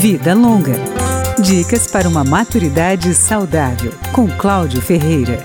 Vida Longa. Dicas para uma maturidade saudável, com Cláudio Ferreira.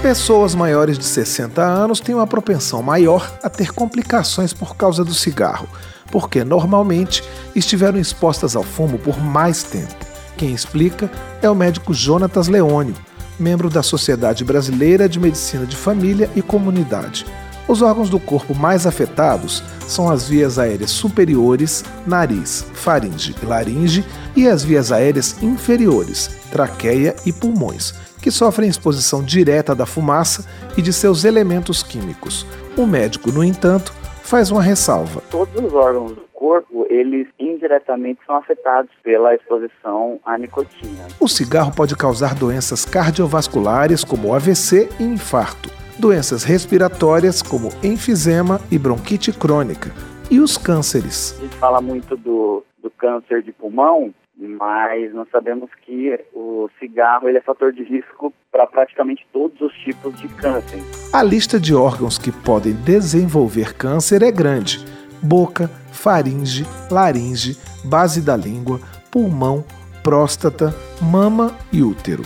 Pessoas maiores de 60 anos têm uma propensão maior a ter complicações por causa do cigarro, porque normalmente estiveram expostas ao fumo por mais tempo. Quem explica é o médico Jonatas Leônio, membro da Sociedade Brasileira de Medicina de Família e Comunidade. Os órgãos do corpo mais afetados são as vias aéreas superiores, nariz, faringe e laringe, e as vias aéreas inferiores, traqueia e pulmões, que sofrem exposição direta da fumaça e de seus elementos químicos. O médico, no entanto, faz uma ressalva. Todos os órgãos do corpo, eles indiretamente são afetados pela exposição à nicotina. O cigarro pode causar doenças cardiovasculares como AVC e infarto doenças respiratórias como enfisema e bronquite crônica, e os cânceres. A gente fala muito do, do câncer de pulmão, mas nós sabemos que o cigarro ele é fator de risco para praticamente todos os tipos de câncer. A lista de órgãos que podem desenvolver câncer é grande: boca, faringe, laringe, base da língua, pulmão, próstata, mama e útero.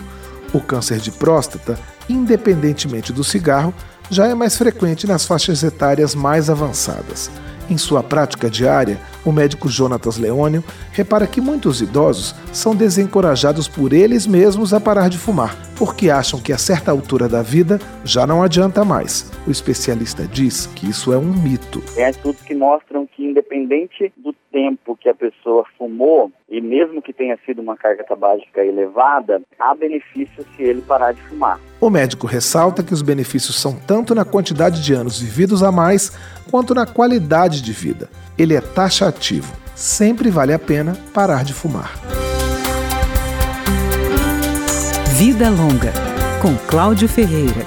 O câncer de próstata independentemente do cigarro, já é mais frequente nas faixas etárias mais avançadas. Em sua prática diária, o médico Jonatas Leônio repara que muitos idosos são desencorajados por eles mesmos a parar de fumar, porque acham que a certa altura da vida já não adianta mais. O especialista diz que isso é um mito. Tem estudos que mostram que, independente do tempo que a pessoa fumou, e mesmo que tenha sido uma carga tabágica elevada, há benefício se ele parar de fumar. O médico ressalta que os benefícios são tanto na quantidade de anos vividos a mais, quanto na qualidade de vida. Ele é taxativo. Sempre vale a pena parar de fumar. Vida Longa, com Cláudio Ferreira.